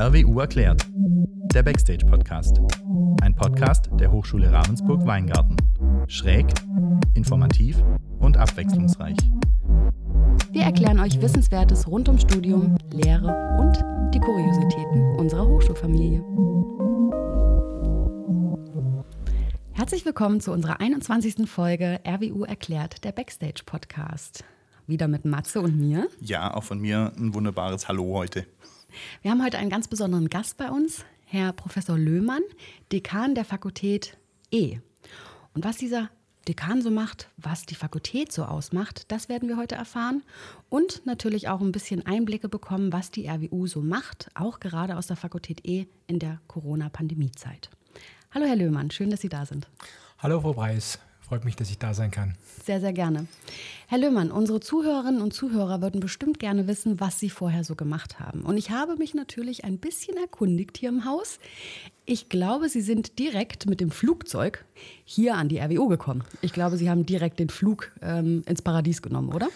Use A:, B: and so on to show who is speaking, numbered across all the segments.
A: RWU erklärt. Der Backstage Podcast. Ein Podcast der Hochschule Ravensburg-Weingarten. Schräg, informativ und abwechslungsreich.
B: Wir erklären euch Wissenswertes rund ums Studium, Lehre und die Kuriositäten unserer Hochschulfamilie. Herzlich willkommen zu unserer 21. Folge RWU erklärt, der Backstage Podcast. Wieder mit Matze und mir.
A: Ja, auch von mir ein wunderbares Hallo heute.
B: Wir haben heute einen ganz besonderen Gast bei uns, Herr Professor Löhmann, Dekan der Fakultät E. Und was dieser Dekan so macht, was die Fakultät so ausmacht, das werden wir heute erfahren. Und natürlich auch ein bisschen Einblicke bekommen, was die RWU so macht, auch gerade aus der Fakultät E in der Corona-Pandemiezeit. Hallo Herr Löhmann, schön, dass Sie da sind.
C: Hallo Frau Preis, freut mich, dass ich da sein kann.
B: Sehr, sehr gerne. Herr Löhmann, unsere Zuhörerinnen und Zuhörer würden bestimmt gerne wissen, was Sie vorher so gemacht haben. Und ich habe mich natürlich ein bisschen erkundigt hier im Haus. Ich glaube, Sie sind direkt mit dem Flugzeug hier an die RWO gekommen. Ich glaube, Sie haben direkt den Flug ähm, ins Paradies genommen, oder?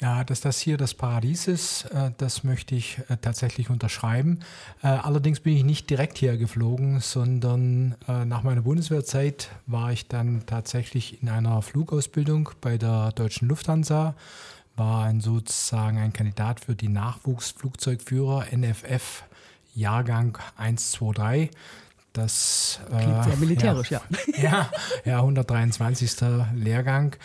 C: Ja, dass das hier das Paradies ist, äh, das möchte ich äh, tatsächlich unterschreiben. Äh, allerdings bin ich nicht direkt hier geflogen, sondern nach meiner Bundeswehrzeit war ich dann tatsächlich in einer Flugausbildung bei der Deutschen Lufthansa, war ein, sozusagen ein Kandidat für die Nachwuchsflugzeugführer NFF Jahrgang 123.
B: Das klingt sehr militärisch,
C: ja. Ja, ja, ja 123. Lehrgang.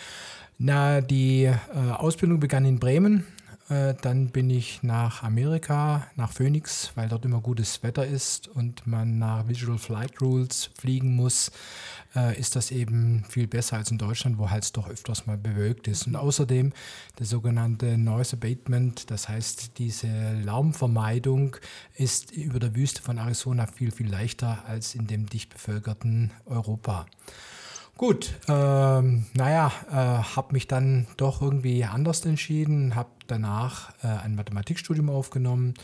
C: Na, die äh, Ausbildung begann in Bremen. Äh, dann bin ich nach Amerika, nach Phoenix, weil dort immer gutes Wetter ist und man nach Visual Flight Rules fliegen muss. Äh, ist das eben viel besser als in Deutschland, wo halt doch öfters mal bewölkt ist. Und außerdem der sogenannte Noise Abatement, das heißt diese Lärmvermeidung, ist über der Wüste von Arizona viel, viel leichter als in dem dicht bevölkerten Europa. Gut, ähm, naja, äh, habe mich dann doch irgendwie anders entschieden, habe danach äh, ein Mathematikstudium aufgenommen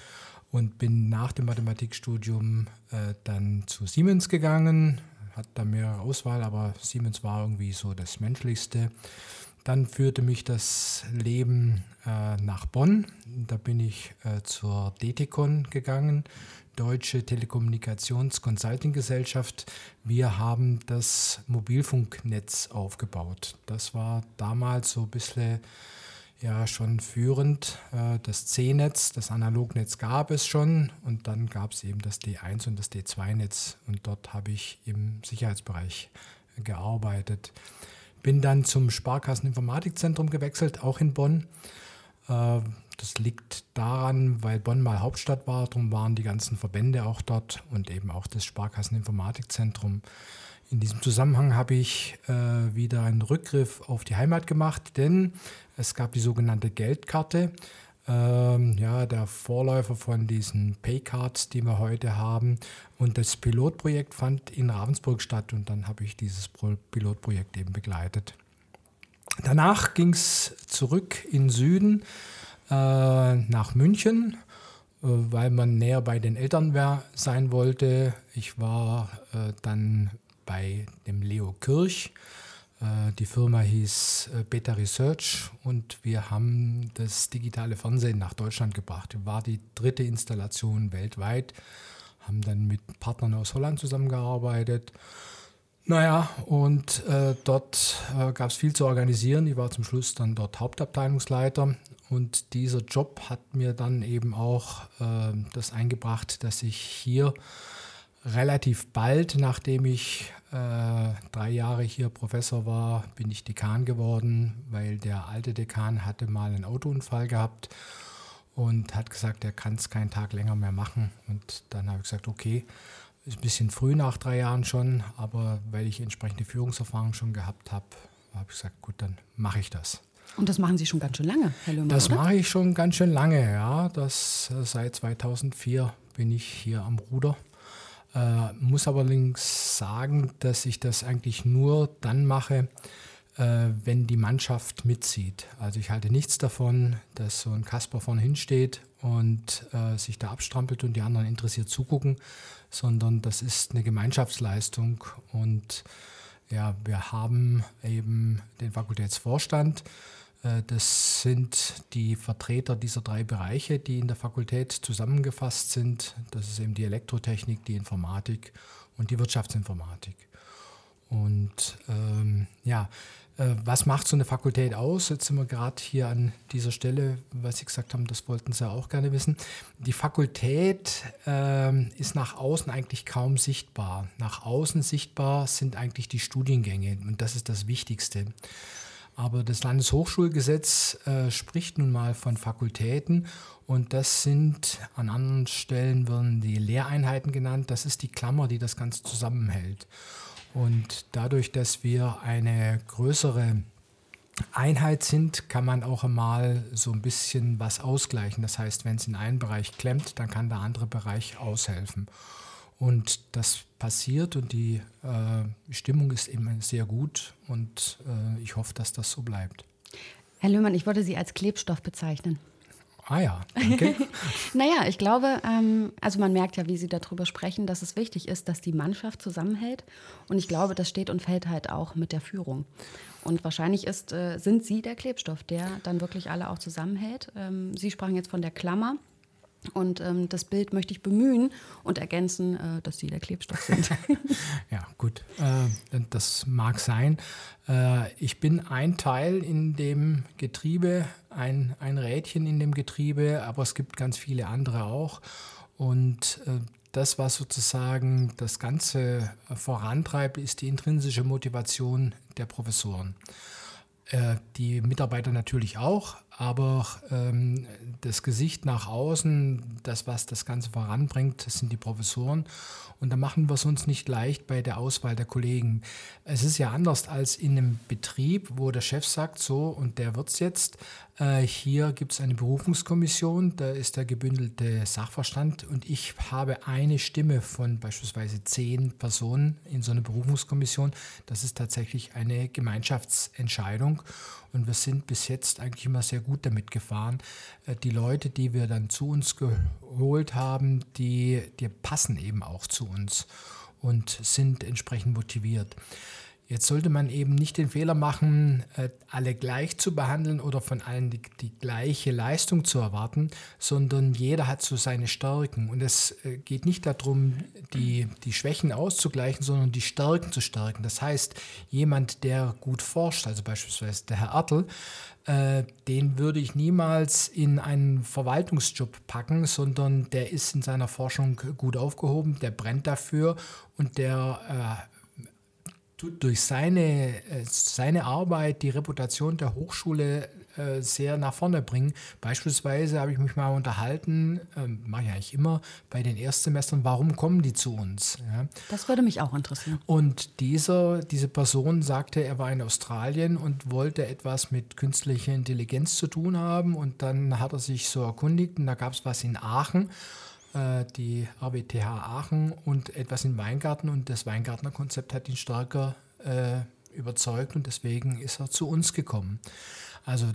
C: und bin nach dem Mathematikstudium äh, dann zu Siemens gegangen. Hat da mehrere Auswahl, aber Siemens war irgendwie so das Menschlichste. Dann führte mich das Leben äh, nach Bonn. Da bin ich äh, zur DTCon gegangen, Deutsche Telekommunikations Consulting Gesellschaft. Wir haben das Mobilfunknetz aufgebaut. Das war damals so ein bisschen ja schon führend. Äh, das C-Netz, das Analognetz gab es schon und dann gab es eben das D1 und das D2-Netz und dort habe ich im Sicherheitsbereich gearbeitet. Bin dann zum Sparkasseninformatikzentrum gewechselt, auch in Bonn. Das liegt daran, weil Bonn mal Hauptstadt war, darum waren die ganzen Verbände auch dort und eben auch das Sparkasseninformatikzentrum. In diesem Zusammenhang habe ich äh, wieder einen Rückgriff auf die Heimat gemacht, denn es gab die sogenannte Geldkarte. Ähm, ja, der Vorläufer von diesen Paycards, die wir heute haben. Und das Pilotprojekt fand in Ravensburg statt und dann habe ich dieses Pilotprojekt eben begleitet. Danach ging es zurück in Süden nach München, äh, weil man näher bei den Eltern wär, sein wollte. Ich war äh, dann bei dem Leo Kirch. Äh, die Firma hieß äh, Beta Research und wir haben das digitale Fernsehen nach Deutschland gebracht. War die dritte Installation weltweit, haben dann mit Partnern aus Holland zusammengearbeitet naja, und äh, dort äh, gab es viel zu organisieren. Ich war zum Schluss dann dort Hauptabteilungsleiter und dieser Job hat mir dann eben auch äh, das eingebracht, dass ich hier relativ bald, nachdem ich äh, drei Jahre hier Professor war, bin ich Dekan geworden, weil der alte Dekan hatte mal einen Autounfall gehabt und hat gesagt, er kann es keinen Tag länger mehr machen. Und dann habe ich gesagt, okay, ist ein bisschen früh nach drei Jahren schon, aber weil ich entsprechende Führungserfahrung schon gehabt habe, habe ich gesagt, gut, dann mache ich das.
B: Und das machen Sie schon ganz schön lange, Herr Löhmann,
C: Das mache ich schon ganz schön lange, ja. Das, äh, seit 2004 bin ich hier am Ruder. Äh, muss allerdings sagen, dass ich das eigentlich nur dann mache, äh, wenn die Mannschaft mitzieht. Also ich halte nichts davon, dass so ein Kasper vorne hinsteht und äh, sich da abstrampelt und die anderen interessiert zugucken, sondern das ist eine Gemeinschaftsleistung und ja, wir haben eben den Fakultätsvorstand, Äh, das sind die Vertreter dieser drei Bereiche, die in der Fakultät zusammengefasst sind. Das ist eben die Elektrotechnik, die Informatik und die Wirtschaftsinformatik. Und ähm, ja, was macht so eine Fakultät aus? Jetzt sind wir gerade hier an dieser Stelle, was Sie gesagt haben, das wollten Sie auch gerne wissen. Die Fakultät äh, ist nach außen eigentlich kaum sichtbar. Nach außen sichtbar sind eigentlich die Studiengänge und das ist das Wichtigste. Aber das Landeshochschulgesetz äh, spricht nun mal von Fakultäten und das sind an anderen Stellen werden die Lehreinheiten genannt. Das ist die Klammer, die das Ganze zusammenhält. Und dadurch, dass wir eine größere Einheit sind, kann man auch einmal so ein bisschen was ausgleichen. Das heißt, wenn es in einen Bereich klemmt, dann kann der andere Bereich aushelfen. Und das passiert und die äh, Stimmung ist eben sehr gut und äh, ich hoffe, dass das so bleibt.
B: Herr Löhmann, ich würde Sie als Klebstoff bezeichnen.
C: Ah ja, danke.
B: naja, ich glaube, ähm, also man merkt ja, wie Sie darüber sprechen, dass es wichtig ist, dass die Mannschaft zusammenhält. Und ich glaube, das steht und fällt halt auch mit der Führung. Und wahrscheinlich ist, äh, sind Sie der Klebstoff, der dann wirklich alle auch zusammenhält. Ähm, Sie sprachen jetzt von der Klammer. Und ähm, das Bild möchte ich bemühen und ergänzen, äh, dass Sie der Klebstoff sind.
C: ja, gut, äh, das mag sein. Äh, ich bin ein Teil in dem Getriebe, ein, ein Rädchen in dem Getriebe, aber es gibt ganz viele andere auch. Und äh, das, was sozusagen das Ganze vorantreibt, ist die intrinsische Motivation der Professoren. Äh, die Mitarbeiter natürlich auch, aber ähm, das Gesicht nach außen, das, was das Ganze voranbringt, das sind die Professoren. Und da machen wir es uns nicht leicht bei der Auswahl der Kollegen. Es ist ja anders als in einem Betrieb, wo der Chef sagt, so und der wird es jetzt. Äh, hier gibt es eine Berufungskommission, da ist der gebündelte Sachverstand und ich habe eine Stimme von beispielsweise zehn Personen in so einer Berufungskommission. Das ist tatsächlich eine Gemeinschaftsentscheidung und wir sind bis jetzt eigentlich immer sehr gut damit gefahren. Äh, die Leute, die wir dann zu uns geholt haben, die, die passen eben auch zu uns und sind entsprechend motiviert. Jetzt sollte man eben nicht den Fehler machen, äh, alle gleich zu behandeln oder von allen die, die, gleiche Leistung zu erwarten, sondern jeder hat so seine Stärken. Und es äh, geht nicht darum, die, die Schwächen auszugleichen, sondern die Stärken zu stärken. Das heißt, jemand, der gut forscht, also beispielsweise der Herr Ertl, äh, den würde ich niemals in einen Verwaltungsjob packen, sondern der ist in seiner Forschung gut aufgehoben, der brennt dafür und der durch seine, äh, seine Arbeit die Reputation der Hochschule äh, sehr nach vorne bringen. Beispielsweise habe ich mich mal unterhalten, ähm, mache ich eigentlich immer, bei den Erstsemestern, warum kommen die zu uns?
B: Ja. Das würde mich auch interessieren.
C: Und dieser, diese Person sagte, er war in Australien und wollte etwas mit künstlicher Intelligenz zu tun haben. Und dann hat er sich so erkundigt und da gab es was in Aachen die RWTH Aachen und etwas in Weingarten und das Weingartner Konzept hat ihn stärker äh, überzeugt und deswegen ist er zu uns gekommen. Also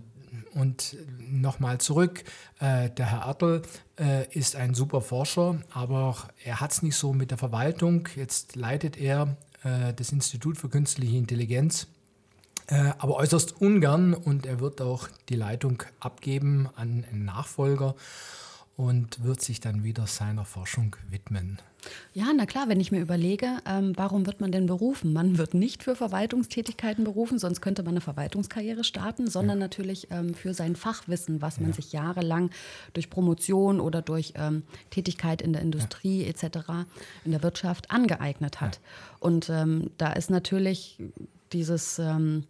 C: und nochmal zurück, äh, der Herr Ertl äh, ist ein super Forscher, aber er hat es nicht so mit der Verwaltung. Jetzt leitet er äh, das Institut für künstliche Intelligenz, äh, aber äußerst ungern und er wird auch die Leitung abgeben an einen Nachfolger und wird sich dann wieder seiner Forschung widmen.
B: Ja, na klar, wenn ich mir überlege, ähm, warum wird man denn berufen? Man wird nicht für Verwaltungstätigkeiten berufen, sonst könnte man eine Verwaltungskarriere starten, sondern ja. natürlich ähm, für sein Fachwissen, was man ja. sich jahrelang durch Promotion oder durch ähm, Tätigkeit in der Industrie ja. etc., in der Wirtschaft angeeignet hat. Und ähm, da ist natürlich dieses ähm,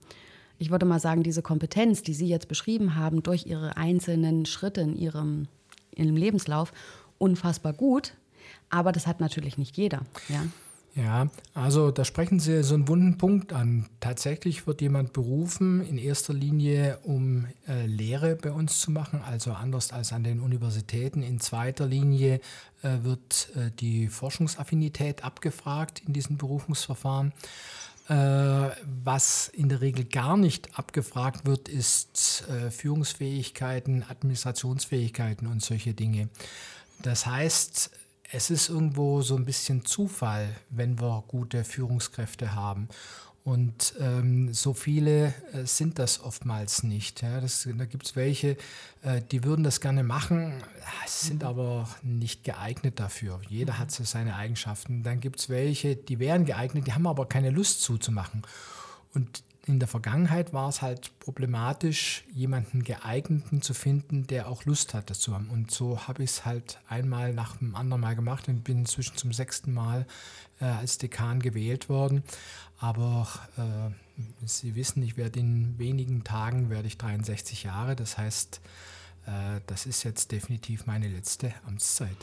B: ich würde mal sagen, diese Kompetenz, die Sie jetzt beschrieben haben, durch Ihre einzelnen Schritte in Ihrem im Lebenslauf unfassbar gut, aber das hat natürlich nicht jeder. Ja?
C: Ja, also da sprechen Sie so einen wunden Punkt an. Tatsächlich wird jemand berufen, in erster Linie, um äh, Lehre bei uns zu machen, also anders als an den Universitäten. In zweiter Linie äh, wird äh, die Forschungsaffinität abgefragt in diesen Berufungsverfahren. Äh, was in der Regel gar nicht abgefragt wird, ist äh, Führungsfähigkeiten, Administrationsfähigkeiten und solche Dinge. Das heißt, es ist irgendwo so ein bisschen Zufall, wenn wir gute Führungskräfte haben. Und ähm, so viele äh, sind das oftmals nicht. Ja. Das, da gibt es welche, äh, die würden das gerne machen, sind aber nicht geeignet dafür. Jeder hat so seine Eigenschaften. Dann gibt es welche, die wären geeignet, die haben aber keine Lust zuzumachen. Und in der Vergangenheit war es halt problematisch, jemanden geeigneten zu finden, der auch Lust hat, das zu haben. Und so habe ich es halt einmal nach dem anderen Mal gemacht und bin inzwischen zum sechsten Mal äh, als Dekan gewählt worden. Aber äh, Sie wissen, ich werde in wenigen Tagen werde ich 63 Jahre. Das heißt, das ist jetzt definitiv meine letzte Amtszeit.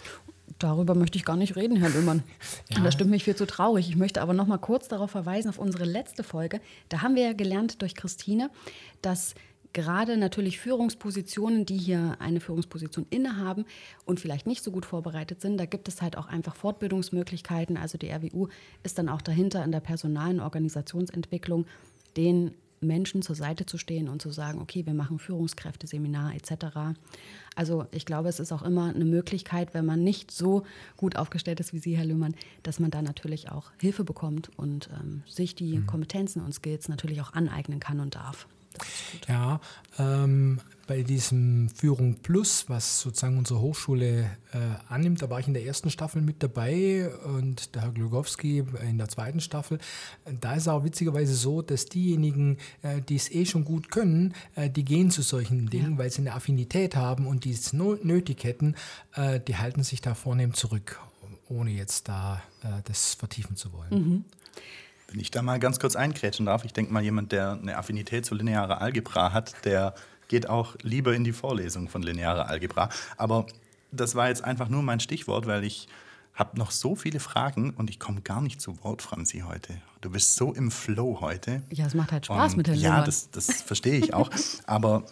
B: Darüber möchte ich gar nicht reden, Herr Lümmern. Ja. Das stimmt mich viel zu traurig. Ich möchte aber noch mal kurz darauf verweisen, auf unsere letzte Folge. Da haben wir ja gelernt durch Christine, dass gerade natürlich Führungspositionen, die hier eine Führungsposition innehaben und vielleicht nicht so gut vorbereitet sind, da gibt es halt auch einfach Fortbildungsmöglichkeiten. Also die RWU ist dann auch dahinter in der personalen Organisationsentwicklung, den Menschen zur Seite zu stehen und zu sagen, okay, wir machen Führungskräfteseminar etc. Also ich glaube, es ist auch immer eine Möglichkeit, wenn man nicht so gut aufgestellt ist wie Sie, Herr Lühmann, dass man da natürlich auch Hilfe bekommt und ähm, sich die mhm. Kompetenzen und Skills natürlich auch aneignen kann und darf.
C: Ja, ähm, bei diesem Führung Plus, was sozusagen unsere Hochschule äh, annimmt, da war ich in der ersten Staffel mit dabei und der Herr Glugowski in der zweiten Staffel. Da ist es auch witzigerweise so, dass diejenigen, äh, die es eh schon gut können, äh, die gehen zu solchen Dingen, ja. weil sie eine Affinität haben und die es nötig hätten, äh, die halten sich da vornehm zurück, ohne jetzt da äh, das vertiefen zu wollen. Mhm.
A: Wenn ich da mal ganz kurz einkrätschen darf, ich denke mal, jemand, der eine Affinität zu linearer Algebra hat, der geht auch lieber in die Vorlesung von linearer Algebra. Aber das war jetzt einfach nur mein Stichwort, weil ich habe noch so viele Fragen und ich komme gar nicht zu Wort, Franzi, heute. Du bist so im Flow heute.
B: Ja, es macht halt Spaß und mit der
A: Ja, das, das verstehe ich auch. Aber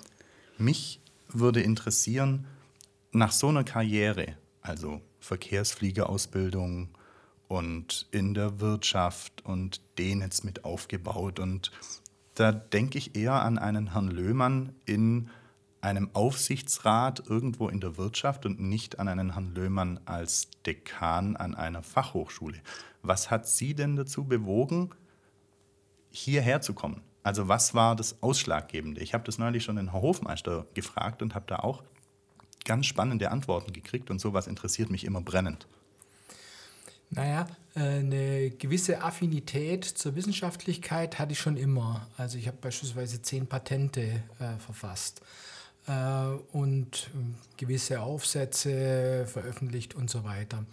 A: mich würde interessieren, nach so einer Karriere, also Verkehrsfliegerausbildung und in der Wirtschaft und den jetzt mit aufgebaut und da denke ich eher an einen Herrn Löhmann in einem Aufsichtsrat irgendwo in der Wirtschaft und nicht an einen Herrn Löhmann als Dekan an einer Fachhochschule. Was hat Sie denn dazu bewogen, hierher zu kommen? Also was war das Ausschlaggebende? Ich habe das neulich schon den Herrn Hofmeister gefragt und habe da auch ganz spannende Antworten gekriegt und sowas interessiert mich immer brennend.
C: Naja, äh, eine gewisse Affinität zur Wissenschaftlichkeit hatte ich schon immer. Also ich habe beispielsweise zehn Patente äh, verfasst äh, und äh, gewisse Aufsätze veröffentlicht und so weiter.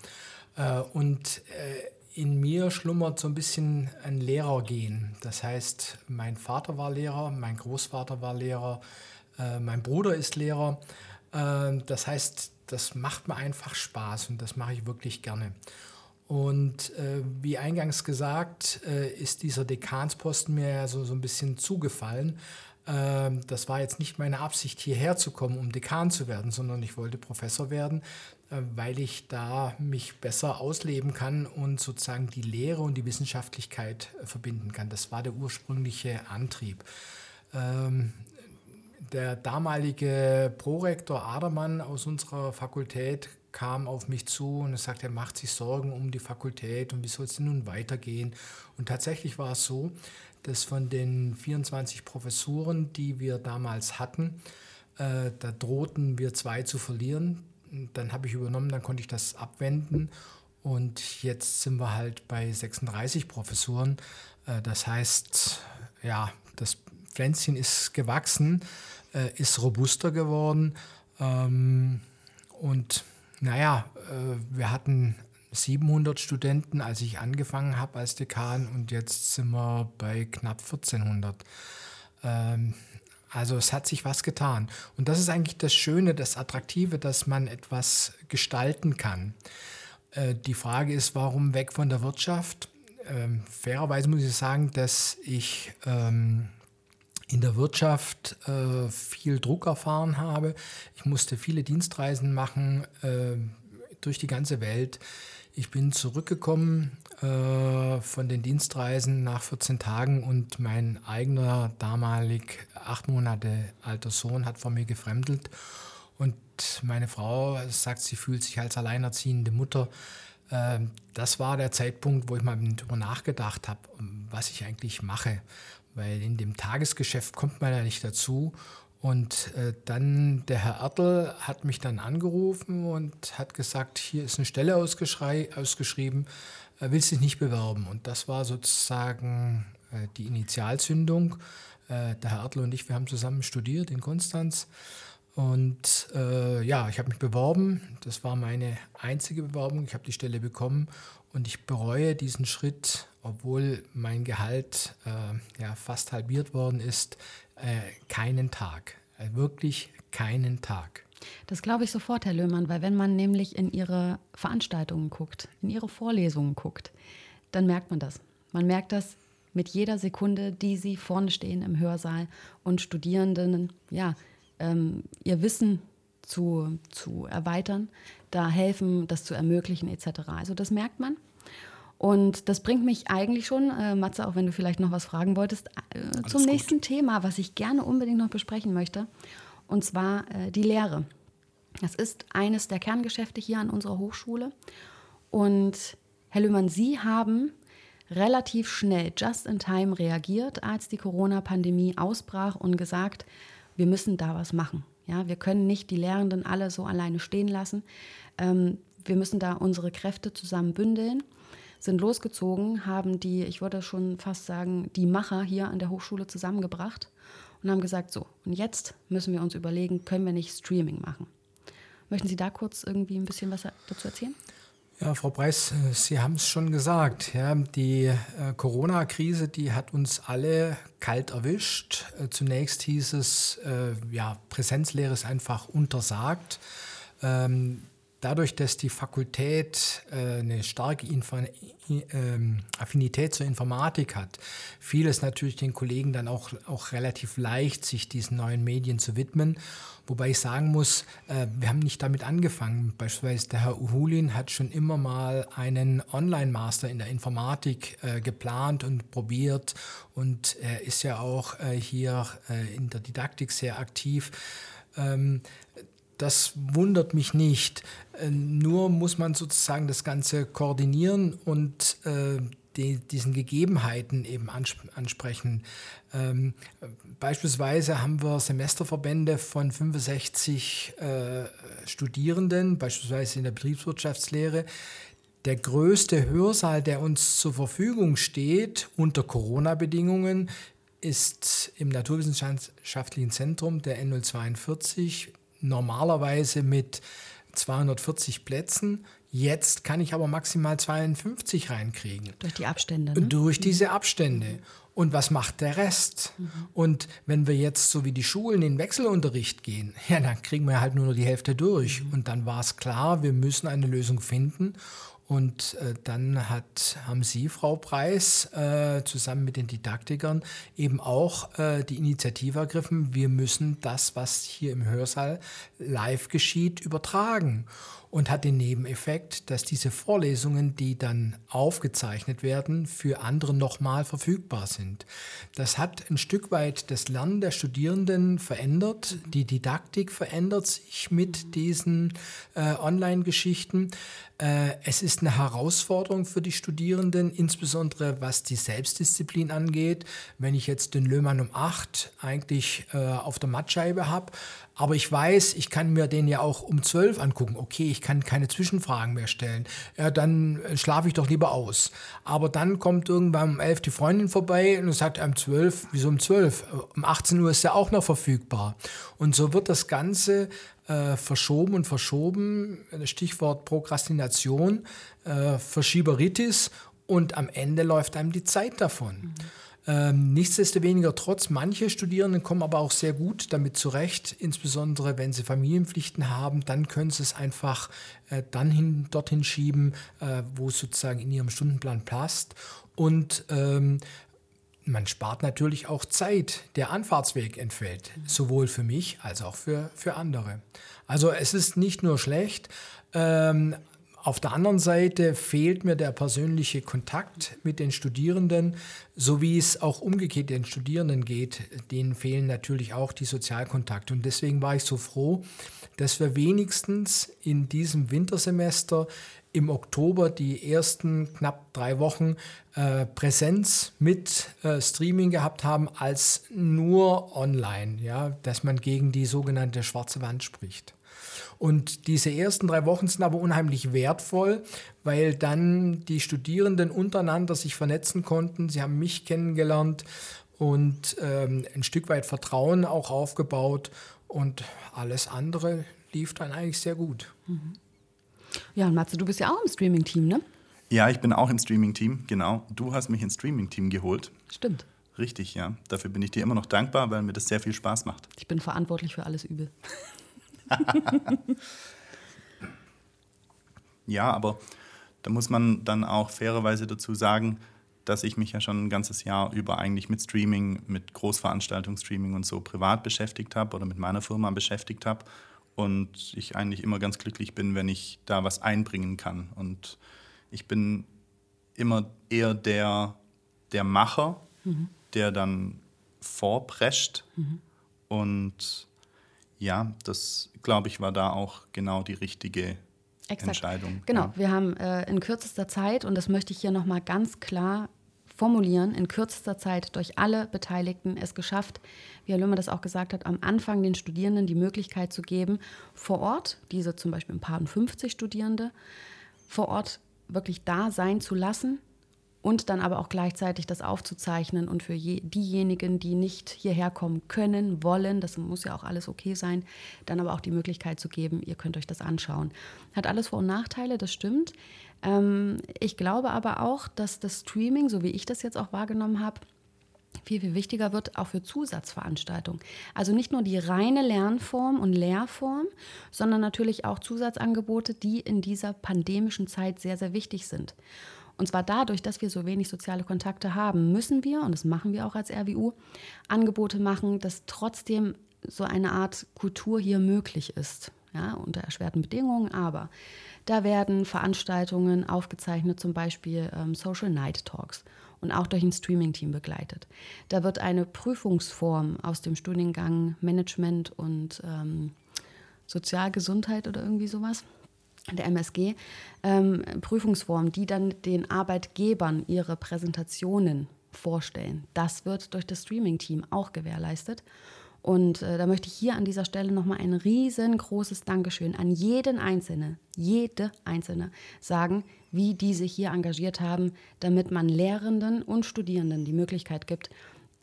C: Äh, und äh, in mir schlummert so ein bisschen ein Lehrergehen. Das heißt, mein Vater war Lehrer, mein Großvater war Lehrer, mein Bruder ist Lehrer. das heißt, das macht mir einfach Spaß und das mache ich wirklich gerne. Und äh, wie eingangs gesagt, äh, ist dieser Dekansposten mir ja so, ein bisschen zugefallen. Äh, das war jetzt nicht meine Absicht, hierher zu kommen, um Dekan zu werden, sondern ich wollte Professor werden, äh, weil ich da mich besser ausleben kann und sozusagen die Lehre und die Wissenschaftlichkeit äh, verbinden kann. Das war der ursprüngliche Antrieb. Ähm, der damalige Prorektor Adermann aus unserer Fakultät kam auf mich zu und sagte, er macht sich Sorgen um die Fakultät und wie soll es denn nun weitergehen. Und tatsächlich war es so, dass von den 24 Professuren, die wir damals hatten, äh, da drohten wir zwei zu verlieren. Dann habe ich übernommen, dann konnte ich das abwenden. Und jetzt sind wir halt bei 36 Professuren. Äh, das heißt, ja, das Pflänzchen ist gewachsen, äh, ist robuster geworden. Ähm, und naja, äh, wir hatten 700 Studenten, als ich angefangen habe als Dekan und jetzt sind wir bei knapp 1400. Ähm, also es hat sich was getan. Und das ist eigentlich das Schöne, das Attraktive, dass man etwas gestalten kann. Äh, die Frage ist, warum weg von der Wirtschaft? Ähm, fairerweise muss ich sagen, dass ich ähm, in der Wirtschaft äh, viel Druck erfahren habe. Ich musste viele Dienstreisen machen äh, durch die ganze Welt. Ich bin zurückgekommen äh, von den Dienstreisen nach 14 Tagen und mein eigener damalig acht Monate alter Sohn hat vor mir gefremdelt. Und meine Frau sagt, sie fühlt sich als alleinerziehende Mutter Ähm, das war der Zeitpunkt, wo ich mal darüber nachgedacht habe, was ich eigentlich mache. Weil in dem Tagesgeschäft kommt man ja nicht dazu. Und äh, dann der Herr Ertel hat mich dann angerufen und hat gesagt, hier ist eine Stelle ausgeschrieben, äh, willst dich nicht bewerben. Und das war sozusagen äh, die Initialzündung. Äh, der Herr Ertel und ich, wir haben zusammen studiert in Konstanz. Und äh, ja, ich habe mich beworben. Das war meine einzige Bewerbung. Ich habe die Stelle bekommen und ich bereue diesen Schritt, obwohl mein Gehalt äh, ja, fast halbiert worden ist, äh, keinen Tag. Äh, wirklich keinen Tag.
B: Das glaube ich sofort, Herr Löhmann, weil wenn man nämlich in Ihre Veranstaltungen guckt, in Ihre Vorlesungen guckt, dann merkt man das. Man merkt das mit jeder Sekunde, die Sie vorne stehen im Hörsaal und Studierenden, ja, ähm, ihr Wissen zu, zu erweitern, da helfen, das zu ermöglichen etc. Also das merkt man. Und das bringt mich eigentlich schon, äh, Matze, auch wenn du vielleicht noch was fragen wolltest, äh, zum nächsten Thema, was ich gerne unbedingt noch besprechen möchte. Und zwar äh, die Lehre. Das ist eines der Kerngeschäfte hier an unserer Hochschule. Und Herr Löhmann, Sie haben relativ schnell, just in time reagiert, als die Corona-Pandemie ausbrach und gesagt, wir müssen da was machen. Ja, wir können nicht die Lehrenden alle so alleine stehen lassen. Ähm, wir müssen da unsere Kräfte zusammen bündeln, sind losgezogen, haben die, ich würde schon fast sagen, die Macher hier an der Hochschule zusammengebracht und haben gesagt, so, und jetzt müssen wir uns überlegen, können wir nicht Streaming machen. Möchten Sie da kurz irgendwie ein bisschen was dazu erzählen?
C: Ja, Frau Preis, Sie haben es schon gesagt. Ja, die äh, Corona-Krise, die hat uns alle kalt erwischt. Äh, zunächst hieß es, äh, ja, Präsenzlehre ist einfach untersagt. Ähm, dadurch, dass die Fakultät äh, eine starke Info ähm, Affinität zur Informatik hat, fiel es natürlich den Kollegen dann auch, auch relativ leicht, sich diesen neuen Medien zu widmen. Wobei ich sagen muss, äh, wir haben nicht damit angefangen. Beispielsweise der Herr Uhulin hat schon immer mal einen Online-Master in der Informatik äh, geplant und probiert und er ist ja auch äh, hier äh, in der Didaktik sehr aktiv. Ähm, das wundert mich nicht. Äh, nur muss man sozusagen das Ganze koordinieren und äh, die, diesen Gegebenheiten eben ansprechen. Ähm, beispielsweise haben wir Semesterverbände von 65 äh, Studierenden, beispielsweise in der Betriebswirtschaftslehre. Der größte Hörsaal, der uns zur Verfügung steht unter Corona-Bedingungen, ist im Naturwissenschaftlichen Zentrum der N042 normalerweise mit 240 Plätzen. Jetzt kann ich aber maximal 52 reinkriegen.
B: Durch die Abstände. Ne?
C: Durch diese Abstände. Und was macht der Rest? Mhm. Und wenn wir jetzt so wie die Schulen in Wechselunterricht gehen, ja, dann kriegen wir halt nur noch die Hälfte durch. Mhm. Und dann war es klar, wir müssen eine Lösung finden. Und äh, dann hat, haben Sie, Frau Preis, äh, zusammen mit den Didaktikern eben auch äh, die Initiative ergriffen, wir müssen das, was hier im Hörsaal live geschieht, übertragen und hat den Nebeneffekt, dass diese Vorlesungen, die dann aufgezeichnet werden, für andere nochmal verfügbar sind. Das hat ein Stück weit das Lernen der Studierenden verändert. Die Didaktik verändert sich mit diesen äh, Online-Geschichten. Äh, es ist eine Herausforderung für die Studierenden, insbesondere was die Selbstdisziplin angeht. Wenn ich jetzt den Löhmann um acht eigentlich äh, auf der Mattscheibe habe, aber ich weiß, ich kann mir den ja auch um zwölf angucken. Okay, ich kann keine Zwischenfragen mehr stellen. Ja, dann äh, schlafe ich doch lieber aus. Aber dann kommt irgendwann um elf die Freundin vorbei und sagt um zwölf, wieso um zwölf? Um 18 Uhr ist er auch noch verfügbar. Und so wird das Ganze äh, verschoben und verschoben. Stichwort Prokrastination, äh, Verschieberitis und am Ende läuft einem die Zeit davon. Mhm. Ähm, nichtsdestoweniger trotz, manche Studierenden kommen aber auch sehr gut damit zurecht, insbesondere wenn sie Familienpflichten haben, dann können sie es einfach äh, dann hin, dorthin schieben, äh, wo es sozusagen in ihrem Stundenplan passt. Und ähm, man spart natürlich auch Zeit. Der Anfahrtsweg entfällt, sowohl für mich als auch für, für andere. Also es ist nicht nur schlecht, ähm, auf der anderen Seite fehlt mir der persönliche Kontakt mit den Studierenden, so wie es auch umgekehrt den Studierenden geht. Denen fehlen natürlich auch die Sozialkontakte. Und deswegen war ich so froh, dass wir wenigstens in diesem Wintersemester im Oktober die ersten knapp drei Wochen äh, Präsenz mit äh, Streaming gehabt haben als nur online, ja, dass man gegen die sogenannte schwarze Wand spricht. Und diese ersten drei Wochen sind aber unheimlich wertvoll, weil dann die Studierenden untereinander sich vernetzen konnten. Sie haben mich kennengelernt und ähm, ein Stück weit Vertrauen auch aufgebaut und alles andere lief dann eigentlich sehr gut. Mhm.
B: Ja, und Matze, du bist ja auch im Streaming-Team, ne?
A: Ja, ich bin auch im Streaming-Team, genau. Du hast mich ins Streaming-Team geholt.
B: Stimmt.
A: Richtig, ja. Dafür bin ich dir immer noch dankbar, weil mir das sehr viel Spaß macht.
B: Ich bin verantwortlich für alles Übel.
A: ja, aber da muss man dann auch fairerweise dazu sagen, dass ich mich ja schon ein ganzes Jahr über eigentlich mit Streaming, mit Großveranstaltungsstreaming und so privat beschäftigt habe oder mit meiner Firma beschäftigt habe und ich eigentlich immer ganz glücklich bin, wenn ich da was einbringen kann. Und ich bin immer eher der, der Macher, mhm. der dann vorprescht. Mhm. Und ja, das glaube ich war da auch genau die richtige Exakt. Entscheidung.
B: Genau, ja. wir haben äh, in kürzester Zeit, und das möchte ich hier nochmal ganz klar formulieren, in kürzester Zeit durch alle Beteiligten es geschafft, wie Herr Löhmer das auch gesagt hat, am Anfang den Studierenden die Möglichkeit zu geben, vor Ort, diese zum Beispiel ein paar 50 Studierende, vor Ort wirklich da sein zu lassen, und dann aber auch gleichzeitig das aufzuzeichnen und für je, diejenigen, die nicht hierher kommen können, wollen, das muss ja auch alles okay sein, dann aber auch die Möglichkeit zu geben, ihr könnt euch das anschauen. Hat alles Vor- und Nachteile, das stimmt. Ähm, ich glaube aber auch, dass das Streaming, so wie ich das jetzt auch wahrgenommen habe, viel, viel wichtiger wird, auch für Zusatzveranstaltungen. Also nicht nur die reine Lernform und Lehrform, sondern natürlich auch Zusatzangebote, die in dieser pandemischen Zeit sehr, sehr wichtig sind. Und zwar dadurch, dass wir so wenig soziale Kontakte haben, müssen wir, und das machen wir auch als RWU, Angebote machen, dass trotzdem so eine Art Kultur hier möglich ist. Ja, unter erschwerten Bedingungen, aber da werden Veranstaltungen aufgezeichnet, zum Beispiel ähm, Social Night Talks und auch durch ein Streaming-Team begleitet. Da wird eine Prüfungsform aus dem Studiengang Management und ähm, Sozialgesundheit oder irgendwie sowas der MSG, ähm, die dann den Arbeitgebern ihre Präsentationen vorstellen. Das wird durch das Streaming-Team auch gewährleistet. Und äh, da möchte ich hier an dieser Stelle nochmal ein riesengroßes Dankeschön an jeden Einzelne, jede Einzelne sagen, wie die sich hier engagiert haben, damit man Lehrenden und Studierenden die Möglichkeit gibt,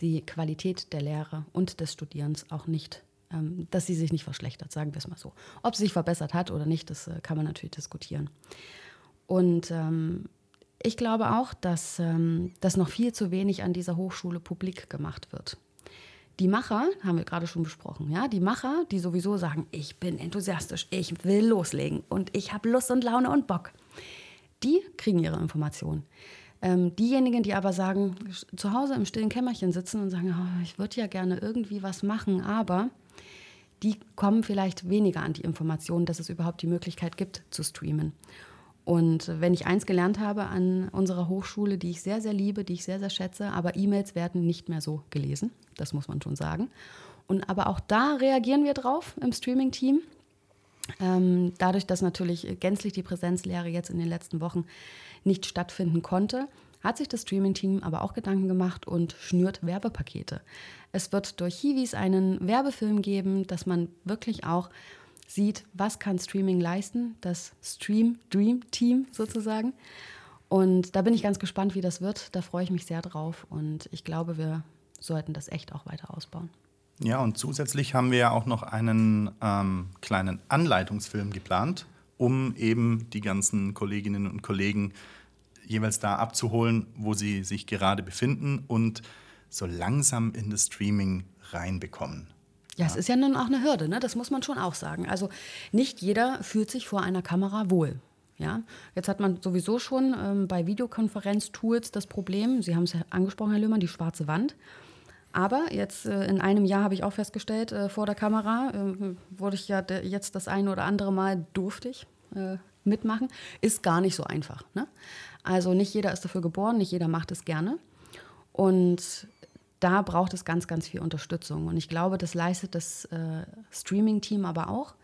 B: die Qualität der Lehre und des Studierens auch nicht dass sie sich nicht verschlechtert, sagen wir es mal so. Ob sie sich verbessert hat oder nicht, das äh, kann man natürlich diskutieren. Und ähm, ich glaube auch, dass, ähm, dass noch viel zu wenig an dieser Hochschule publik gemacht wird. Die Macher, haben wir gerade schon besprochen, ja, die Macher, die sowieso sagen, ich bin enthusiastisch, ich will loslegen und ich habe Lust und Laune und Bock, die kriegen ihre Informationen. Ähm, diejenigen, die aber sagen, zu Hause im stillen Kämmerchen sitzen und sagen, oh, ich würde ja gerne irgendwie was machen, aber die kommen vielleicht weniger an die Informationen, dass es überhaupt die Möglichkeit gibt zu streamen. Und wenn ich eins gelernt habe an unserer Hochschule, die ich sehr, sehr liebe, die ich sehr, sehr schätze, aber E-Mails werden nicht mehr so gelesen, das muss man schon sagen. Und aber auch da reagieren wir drauf im Streaming-Team. Ähm, dadurch, dass natürlich gänzlich die Präsenzlehre jetzt in den letzten Wochen nicht stattfinden konnte, hat sich das Streaming-Team aber auch Gedanken gemacht und schnürt Werbepakete. Es wird durch Hiwis einen Werbefilm geben, dass man wirklich auch sieht, was kann Streaming leisten, das Stream Dream Team sozusagen. Und da bin ich ganz gespannt, wie das wird. Da freue ich mich sehr drauf und ich glaube, wir sollten das echt auch weiter ausbauen.
A: Ja, und zusätzlich haben wir ja auch noch einen ähm, kleinen Anleitungsfilm geplant, um eben die ganzen Kolleginnen und Kollegen jeweils da abzuholen, wo sie sich gerade befinden und so langsam in das Streaming reinbekommen.
B: Ja, es ist ja nun auch eine Hürde, ne? das muss man schon auch sagen. Also nicht jeder fühlt sich vor einer Kamera wohl. Ja? Jetzt hat man sowieso schon ähm, bei Videokonferenztools das Problem, Sie haben es ja angesprochen, Herr Löhmann, die schwarze Wand. Aber jetzt äh, in einem Jahr habe ich auch festgestellt, äh, vor der Kamera äh, wurde ich ja jetzt das eine oder andere Mal durfte ich äh, mitmachen, ist gar nicht so einfach. Ne? Also nicht jeder ist dafür geboren, nicht jeder macht es gerne. Und da braucht es ganz, ganz viel Unterstützung. Und ich glaube, das leistet das äh, Streaming-Team aber auch,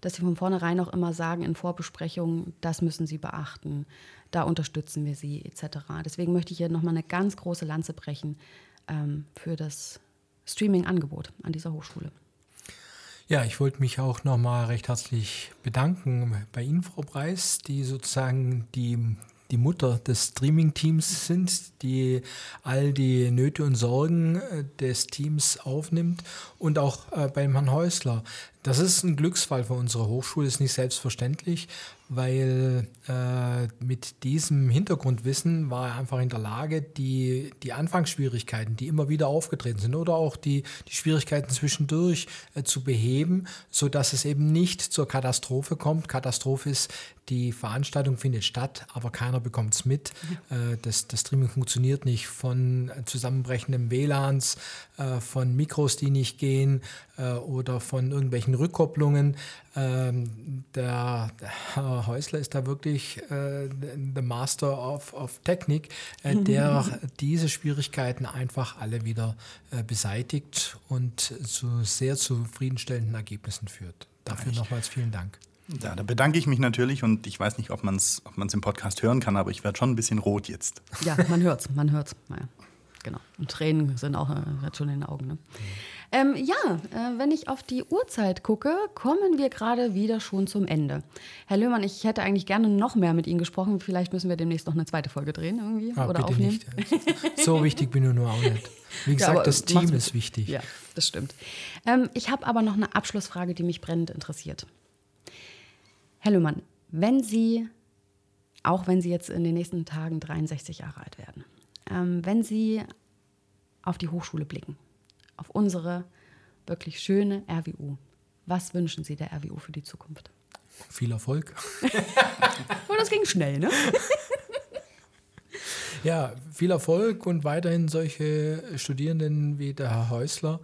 B: dass sie von vornherein auch immer sagen in Vorbesprechungen, das müssen sie beachten, da unterstützen wir sie etc. Deswegen möchte ich hier nochmal eine ganz große Lanze brechen ähm, für das Streaming-Angebot an dieser Hochschule.
C: Ja, ich wollte mich auch nochmal recht herzlich bedanken bei Ihnen, Frau Preis, die sozusagen die die Mutter des Streaming-Teams sind, die all die Nöte und Sorgen äh, des Teams aufnimmt und auch äh, beim Herrn Häusler. Das ist ein Glücksfall für unsere Hochschule, ist nicht selbstverständlich, weil äh, mit diesem Hintergrundwissen war er einfach in der Lage, die, die Anfangsschwierigkeiten, die immer wieder aufgetreten sind oder auch die, die Schwierigkeiten zwischendurch äh, zu beheben, sodass es eben nicht zur Katastrophe kommt. Katastrophe ist, die Veranstaltung findet statt, aber keiner bekommt es mit. Äh, das, das Streaming funktioniert nicht von zusammenbrechendem WLANs, äh, von Mikros, die nicht gehen äh, oder von irgendwelchen Rückkopplungen. Ähm, der, Herr Häusler ist da wirklich äh, the Master of, of Technik, äh, der diese Schwierigkeiten einfach alle wieder äh, beseitigt und zu sehr zufriedenstellenden Ergebnissen führt. Dafür nochmals vielen Dank.
A: Ja, da bedanke ich mich natürlich und ich weiß nicht, ob man es ob im Podcast hören kann, aber ich werde schon ein bisschen rot jetzt.
B: Ja, man hört es, man hört es. Naja, genau. Und Tränen sind auch äh, schon in den Augen. Ne? Ähm, ja, äh, wenn ich auf die Uhrzeit gucke, kommen wir gerade wieder schon zum Ende. Herr Löhmann, ich hätte eigentlich gerne noch mehr mit Ihnen gesprochen. Vielleicht müssen wir demnächst noch eine zweite Folge drehen irgendwie
C: ah,
B: oder aufnehmen.
C: Nicht. So wichtig bin ich nur auch nicht. Wie gesagt, ja, das Team ist wichtig.
B: Ja, das stimmt. Ähm, ich habe aber noch eine Abschlussfrage, die mich brennend interessiert. Herr Löhmann, wenn Sie, auch wenn Sie jetzt in den nächsten Tagen 63 Jahre alt werden, ähm, wenn Sie auf die Hochschule blicken, auf unsere wirklich schöne RWU. Was wünschen Sie der RWU für die Zukunft?
C: Viel Erfolg.
B: oh, das ging schnell, ne?
C: ja, viel Erfolg und weiterhin solche Studierenden wie der Herr Häusler.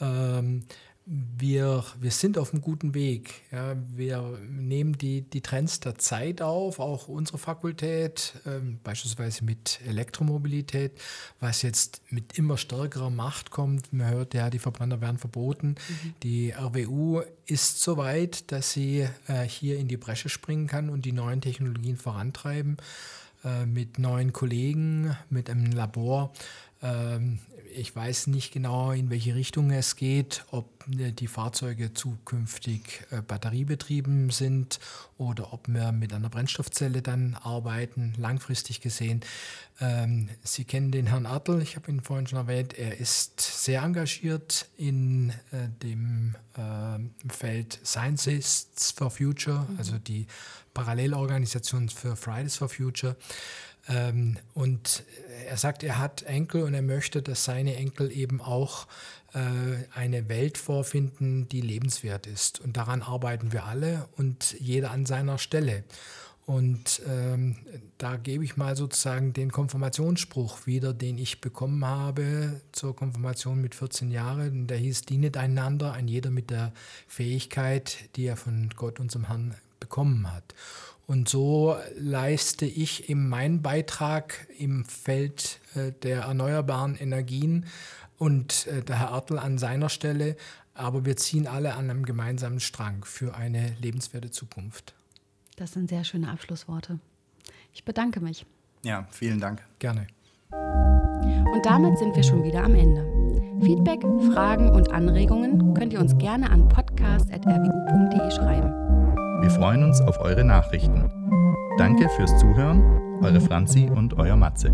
C: Ähm, wir, wir sind auf einem guten Weg. Ja, wir nehmen die, die Trends der Zeit auf, auch unsere Fakultät, ähm, beispielsweise mit Elektromobilität, was jetzt mit immer stärkerer Macht kommt. Man hört ja, die Verbrenner werden verboten. Mhm. Die RWU ist so weit, dass sie äh, hier in die Bresche springen kann und die neuen Technologien vorantreiben äh, mit neuen Kollegen, mit einem Labor. Ähm, ich weiß nicht genau, in welche Richtung es geht, ob äh, die Fahrzeuge zukünftig äh, batteriebetrieben sind oder ob wir mit einer Brennstoffzelle dann arbeiten, langfristig gesehen. Ähm, Sie kennen den Herrn Artel, ich habe ihn vorhin schon erwähnt, er ist sehr engagiert in äh, dem Feld Scientists for Future, mhm. also die Parallelorganisation für Fridays for Future. Ähm, und er sagt, er hat Enkel und er möchte, dass seine Enkel eben auch äh, eine Welt vorfinden, die lebenswert ist. Und daran arbeiten wir alle und jeder an seiner Stelle. Und ähm, da gebe ich mal sozusagen den Konfirmationsspruch wieder, den ich bekommen habe zur Konfirmation mit 14 Jahren. Der hieß, dienet einander, ein jeder mit der Fähigkeit, die er von Gott, unserem Herrn, bekommen hat. Und so leiste ich eben meinen Beitrag im Feld äh, der erneuerbaren Energien und äh, der Herr Ertl an seiner Stelle. Aber wir ziehen alle an einem gemeinsamen Strang für eine lebenswerte Zukunft.
B: Das sind sehr schöne Abschlussworte. Ich bedanke mich.
A: Ja, vielen Dank.
C: Gerne.
B: Und damit sind wir schon wieder am Ende. Feedback, Fragen und Anregungen könnt ihr uns gerne an podcast.rwu.de schreiben.
A: Wir freuen uns auf eure Nachrichten. Danke fürs Zuhören, eure Franzi und euer Matze.